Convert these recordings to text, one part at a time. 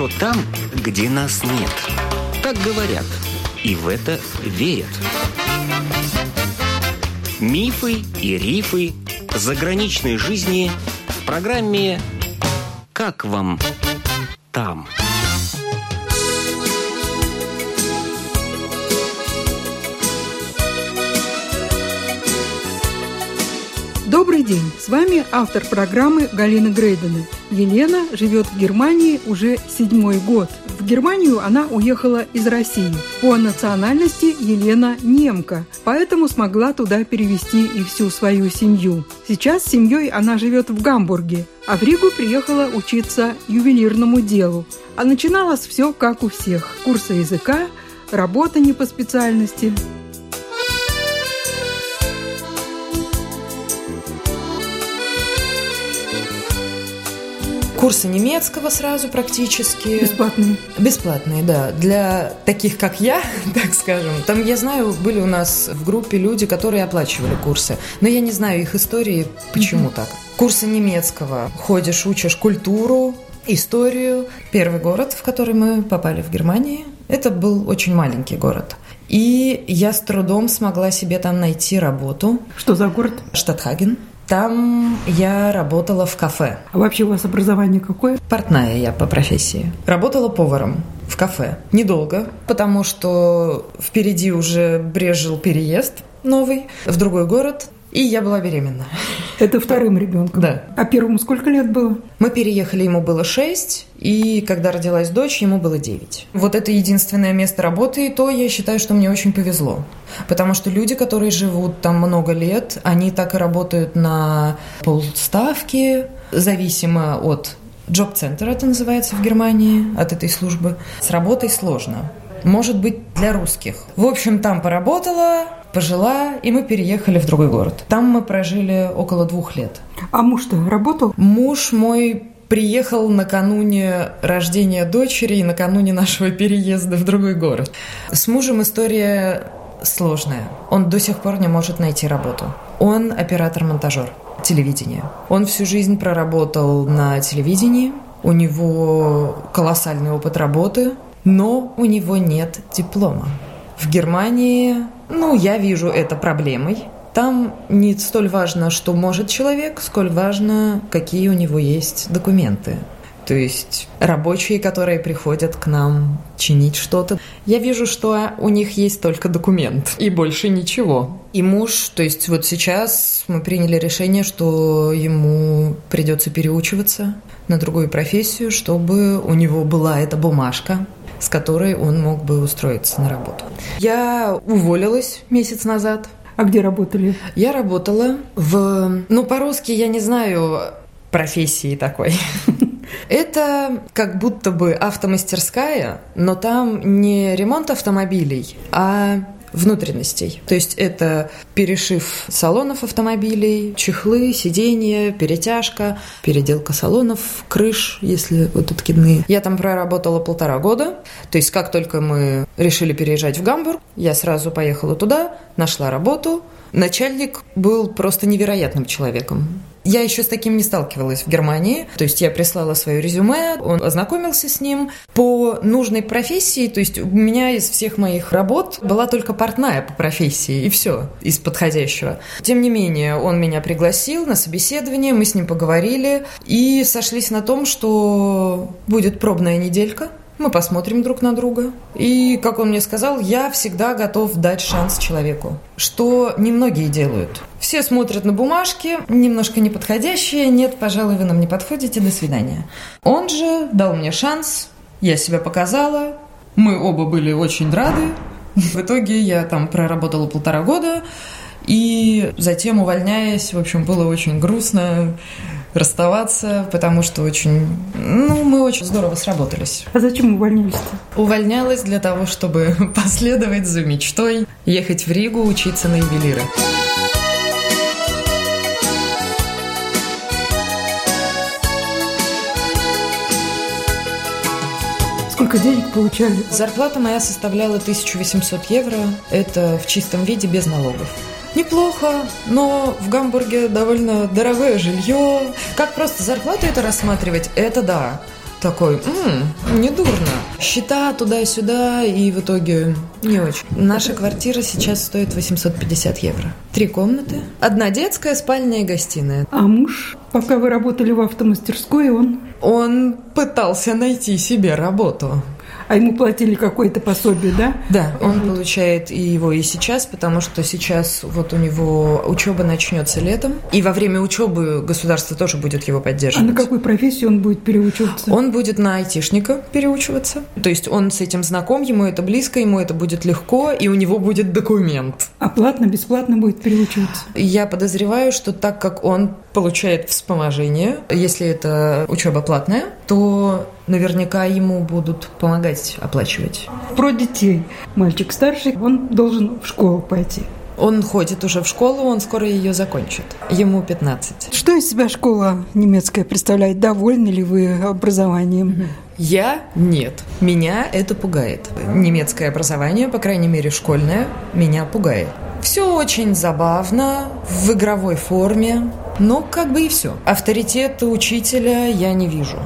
хорошо там, где нас нет. Так говорят, и в это верят. Мифы и рифы заграничной жизни в программе «Как вам там?». Добрый день! С вами автор программы Галина Грейдена. Елена живет в Германии уже седьмой год. В Германию она уехала из России. По национальности Елена немка, поэтому смогла туда перевести и всю свою семью. Сейчас с семьей она живет в Гамбурге, а в Ригу приехала учиться ювелирному делу. А начиналось все как у всех. Курсы языка, работа не по специальности – Курсы немецкого сразу практически. Бесплатные. Бесплатные, да. Для таких, как я, так скажем. Там, я знаю, были у нас в группе люди, которые оплачивали курсы. Но я не знаю их истории, почему mm-hmm. так. Курсы немецкого. Ходишь, учишь культуру, историю. Первый город, в который мы попали в Германии, это был очень маленький город. И я с трудом смогла себе там найти работу. Что за город? Штатхаген. Там я работала в кафе. А вообще у вас образование какое? Портная я по профессии. Работала поваром в кафе. Недолго, потому что впереди уже брежил переезд новый в другой город. И я была беременна. Это вторым ребенком? Да. А первому сколько лет было? Мы переехали, ему было шесть, и когда родилась дочь, ему было девять. Вот это единственное место работы, и то я считаю, что мне очень повезло. Потому что люди, которые живут там много лет, они так и работают на полставки, зависимо от Джоб-центр это называется в Германии, от этой службы. С работой сложно. Может быть, для русских. В общем, там поработала, пожила, и мы переехали в другой город. Там мы прожили около двух лет. А муж-то работал? Муж мой приехал накануне рождения дочери и накануне нашего переезда в другой город. С мужем история сложная. Он до сих пор не может найти работу. Он оператор-монтажер телевидения. Он всю жизнь проработал на телевидении. У него колоссальный опыт работы, но у него нет диплома. В Германии ну, я вижу это проблемой. Там не столь важно, что может человек, сколь важно, какие у него есть документы. То есть рабочие, которые приходят к нам чинить что-то, я вижу, что у них есть только документ и больше ничего. И муж, то есть вот сейчас мы приняли решение, что ему придется переучиваться на другую профессию, чтобы у него была эта бумажка, с которой он мог бы устроиться на работу. Я уволилась месяц назад. А где работали? Я работала в... Ну, по-русски я не знаю профессии такой. Это как будто бы автомастерская, но там не ремонт автомобилей, а внутренностей. То есть это перешив салонов автомобилей, чехлы, сиденья, перетяжка, переделка салонов, крыш, если вот откидные. Я там проработала полтора года. То есть как только мы решили переезжать в Гамбург, я сразу поехала туда, нашла работу. Начальник был просто невероятным человеком. Я еще с таким не сталкивалась в Германии. То есть я прислала свое резюме, он ознакомился с ним по нужной профессии. То есть у меня из всех моих работ была только портная по профессии, и все из подходящего. Тем не менее, он меня пригласил на собеседование, мы с ним поговорили и сошлись на том, что будет пробная неделька мы посмотрим друг на друга. И, как он мне сказал, я всегда готов дать шанс человеку, что немногие делают. Все смотрят на бумажки, немножко неподходящие, нет, пожалуй, вы нам не подходите, до свидания. Он же дал мне шанс, я себя показала, мы оба были очень рады. В итоге я там проработала полтора года, и затем, увольняясь, в общем, было очень грустно расставаться, потому что очень, ну, мы очень здорово сработались. А зачем увольнялись-то? Увольнялась для того, чтобы последовать за мечтой, ехать в Ригу, учиться на ювелира. Сколько денег получали? Зарплата моя составляла 1800 евро. Это в чистом виде без налогов. Неплохо, но в Гамбурге довольно дорогое жилье. Как просто зарплату это рассматривать, это да. такой, м-м, недурно. Счета туда-сюда, и в итоге не очень. Наша квартира сейчас стоит 850 евро. Три комнаты, одна детская, спальня и гостиная. А муж, пока вы работали в автомастерской, он... Он пытался найти себе работу. А ему платили какое-то пособие, да? Да, он получает и его и сейчас, потому что сейчас вот у него учеба начнется летом, и во время учебы государство тоже будет его А поддерживать. на какой профессии он будет переучиваться? Он будет на айтишника переучиваться. То есть он с этим знаком, ему это близко, ему это будет легко, и у него будет документ. А платно, бесплатно будет переучиваться? Я подозреваю, что так как он получает вспоможение, если это учеба платная, то наверняка ему будут помогать оплачивать. Про детей. Мальчик старший, он должен в школу пойти. Он ходит уже в школу, он скоро ее закончит. Ему 15. Что из себя школа немецкая представляет? Довольны ли вы образованием? Я нет. Меня это пугает. Немецкое образование, по крайней мере школьное, меня пугает. Все очень забавно, в игровой форме, но как бы и все. Авторитета учителя я не вижу.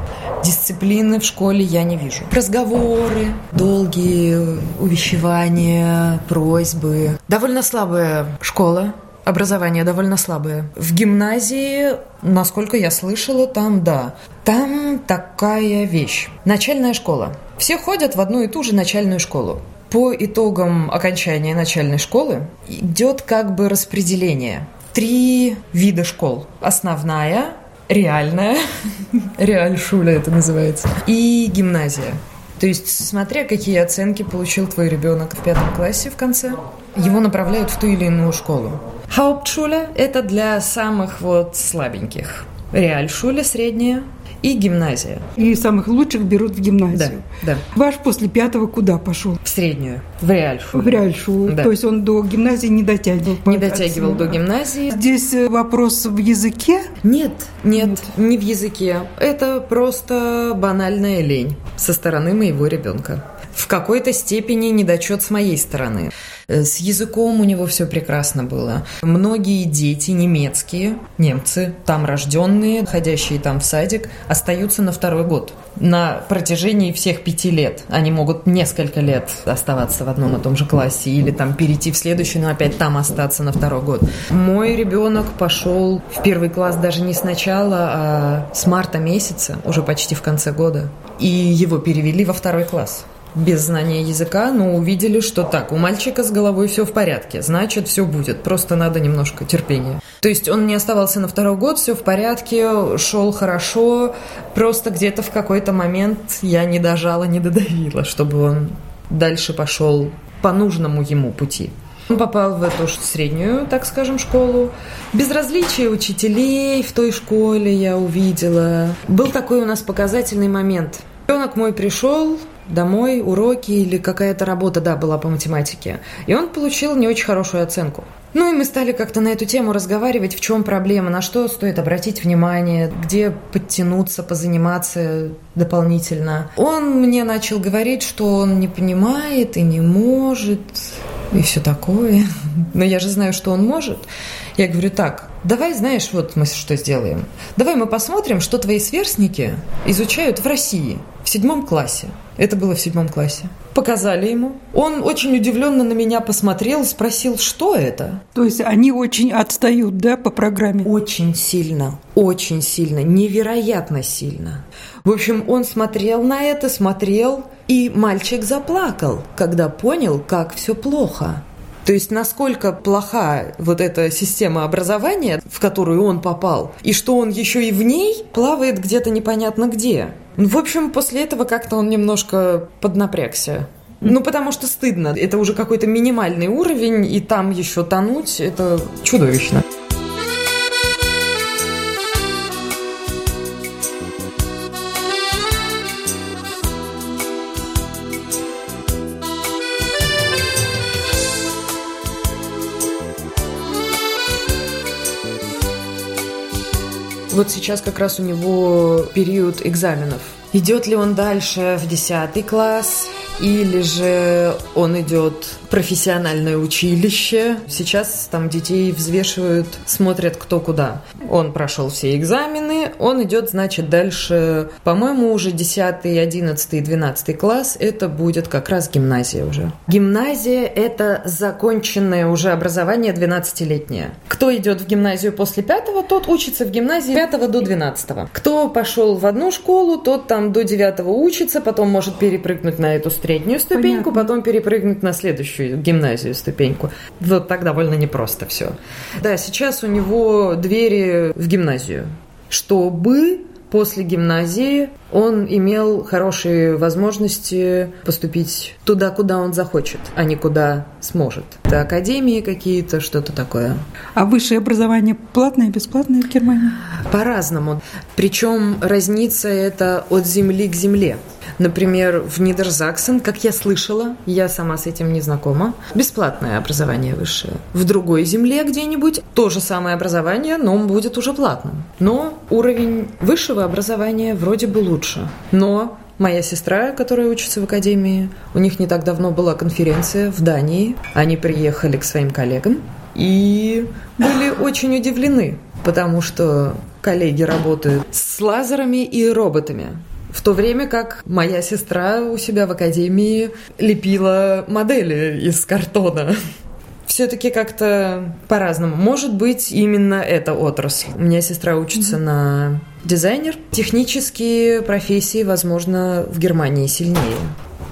Дисциплины в школе я не вижу. Разговоры, долгие увещевания, просьбы. Довольно слабая школа, образование довольно слабое. В гимназии, насколько я слышала, там да. Там такая вещь. Начальная школа. Все ходят в одну и ту же начальную школу. По итогам окончания начальной школы идет как бы распределение. Три вида школ. Основная, реальная, реальшуля это называется, и гимназия. То есть, смотря какие оценки получил твой ребенок в пятом классе в конце, его направляют в ту или иную школу. Hauptschule – это для самых вот слабеньких. Реальшуля – средняя. И гимназия. И самых лучших берут в Да, гимназию. да. Ваш после пятого куда пошел? В среднюю. В реальшуле. В Реальшулу. Да. То есть он до гимназии не дотягивал. Не дотягивал до гимназии. Здесь э, вопрос в языке. Нет, нет, не в языке. Это просто банальная лень со стороны моего ребенка. В какой-то степени недочет с моей стороны. Э, С языком у него все прекрасно было. Многие дети немецкие, немцы, там рожденные, ходящие там в садик, остаются на второй год. На протяжении всех пяти лет. Они могут несколько лет оставаться в одном и том же классе или там перейти в следующий, но опять там остаться на второй год. Мой ребенок пошел в первый класс даже не сначала, а с марта месяца, уже почти в конце года. И его перевели во второй класс без знания языка, но увидели, что так, у мальчика с головой все в порядке, значит, все будет, просто надо немножко терпения. То есть он не оставался на второй год, все в порядке, шел хорошо, просто где-то в какой-то момент я не дожала, не додавила, чтобы он дальше пошел по нужному ему пути. Он попал в эту среднюю, так скажем, школу. Безразличие учителей в той школе я увидела. Был такой у нас показательный момент. Ребенок мой пришел, домой, уроки или какая-то работа, да, была по математике. И он получил не очень хорошую оценку. Ну и мы стали как-то на эту тему разговаривать, в чем проблема, на что стоит обратить внимание, где подтянуться, позаниматься дополнительно. Он мне начал говорить, что он не понимает и не может, и все такое. Но я же знаю, что он может. Я говорю, так, давай, знаешь, вот мы что сделаем. Давай мы посмотрим, что твои сверстники изучают в России в седьмом классе. Это было в седьмом классе. Показали ему. Он очень удивленно на меня посмотрел спросил, что это. То есть они очень отстают, да, по программе? Очень сильно, очень сильно, невероятно сильно. В общем, он смотрел на это, смотрел, и мальчик заплакал, когда понял, как все плохо. То есть насколько плоха вот эта система образования, в которую он попал, и что он еще и в ней плавает где-то непонятно где. В общем, после этого как-то он немножко поднапрягся. Ну, потому что стыдно. Это уже какой-то минимальный уровень, и там еще тонуть, это чудовищно. Вот сейчас как раз у него период экзаменов. Идет ли он дальше в 10 класс, или же он идет профессиональное училище. Сейчас там детей взвешивают, смотрят кто куда. Он прошел все экзамены, он идет, значит, дальше, по-моему, уже 10, 11, 12 класс, это будет как раз гимназия уже. Гимназия – это законченное уже образование 12-летнее. Кто идет в гимназию после пятого, тот учится в гимназии 5 до 12. Кто пошел в одну школу, тот там до 9 учится, потом может перепрыгнуть на эту среднюю ступеньку, Понятно. потом перепрыгнуть на следующую гимназию ступеньку. Вот так довольно непросто все. Да, сейчас у него двери в гимназию. Чтобы после гимназии он имел хорошие возможности поступить туда, куда он захочет, а не куда сможет. Это академии какие-то, что-то такое. А высшее образование платное, бесплатное в Германии? По-разному. Причем разница это от земли к земле. Например, в Нидерзаксен, как я слышала, я сама с этим не знакома, бесплатное образование высшее. В другой земле где-нибудь то же самое образование, но будет уже платным. Но уровень высшего образования вроде бы лучше. Но Моя сестра, которая учится в академии, у них не так давно была конференция в Дании. Они приехали к своим коллегам и были очень удивлены, потому что коллеги работают с лазерами и роботами. В то время как моя сестра у себя в академии лепила модели из картона. Все-таки как-то по-разному. Может быть, именно эта отрасль. У меня сестра учится mm-hmm. на дизайнер. Технические профессии, возможно, в Германии сильнее.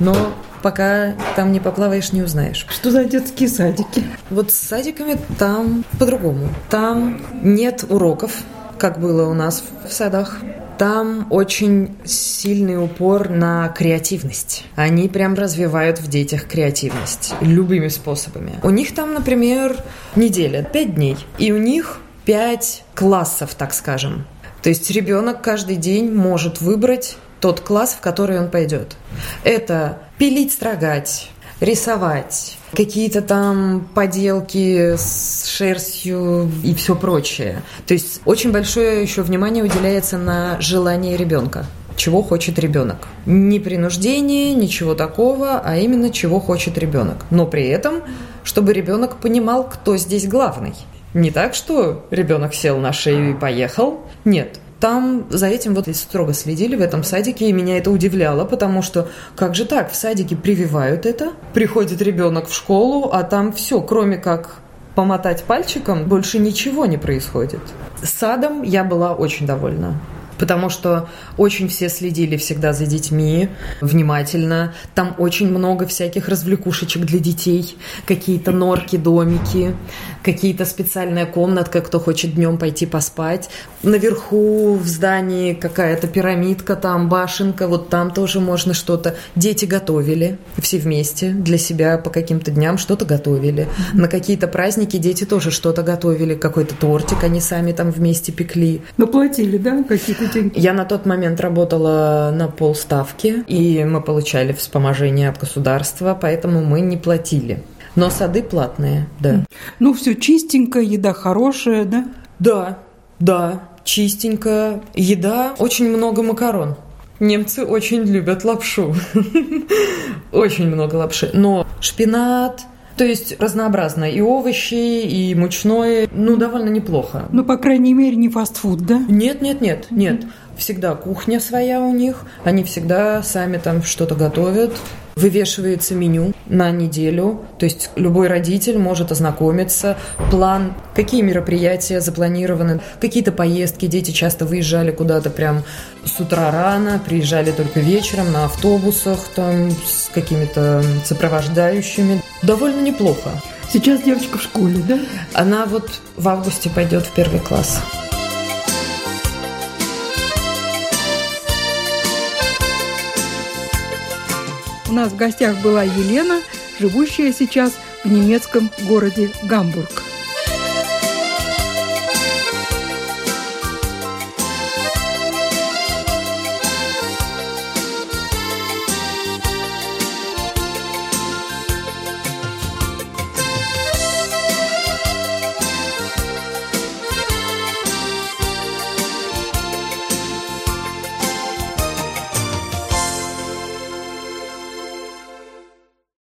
Но пока там не поплаваешь, не узнаешь. Что за детские садики? Вот с садиками там по-другому. Там нет уроков, как было у нас в садах. Там очень сильный упор на креативность. Они прям развивают в детях креативность любыми способами. У них там, например, неделя, пять дней. И у них пять классов, так скажем. То есть ребенок каждый день может выбрать тот класс, в который он пойдет. Это пилить, строгать, рисовать, какие-то там поделки с шерстью и все прочее. То есть очень большое еще внимание уделяется на желание ребенка чего хочет ребенок. Не принуждение, ничего такого, а именно чего хочет ребенок. Но при этом, чтобы ребенок понимал, кто здесь главный. Не так, что ребенок сел на шею и поехал. Нет, там за этим вот строго следили в этом садике, и меня это удивляло, потому что как же так, в садике прививают это, приходит ребенок в школу, а там все, кроме как помотать пальчиком, больше ничего не происходит. С садом я была очень довольна потому что очень все следили всегда за детьми внимательно. Там очень много всяких развлекушечек для детей, какие-то норки, домики, какие-то специальная комнатка, кто хочет днем пойти поспать. Наверху в здании какая-то пирамидка, там башенка, вот там тоже можно что-то. Дети готовили все вместе для себя по каким-то дням что-то готовили. На какие-то праздники дети тоже что-то готовили, какой-то тортик они сами там вместе пекли. Но платили, да, какие-то деньги? Я на тот момент работала на полставки, и мы получали вспоможение от государства, поэтому мы не платили. Но сады платные, да. Ну, все чистенько, еда хорошая, да? Да, да, чистенько. Еда, очень много макарон. Немцы очень любят лапшу. Очень много лапши. Но шпинат, то есть разнообразно. И овощи, и мучное. Ну, довольно неплохо. Ну, по крайней мере, не фастфуд, да? Нет, нет, нет, нет. Всегда кухня своя у них. Они всегда сами там что-то готовят. Вывешивается меню на неделю, то есть любой родитель может ознакомиться, план, какие мероприятия запланированы, какие-то поездки, дети часто выезжали куда-то прям с утра рано, приезжали только вечером на автобусах там с какими-то сопровождающими. Довольно неплохо. Сейчас девочка в школе, да? Она вот в августе пойдет в первый класс. У нас в гостях была Елена, живущая сейчас в немецком городе Гамбург.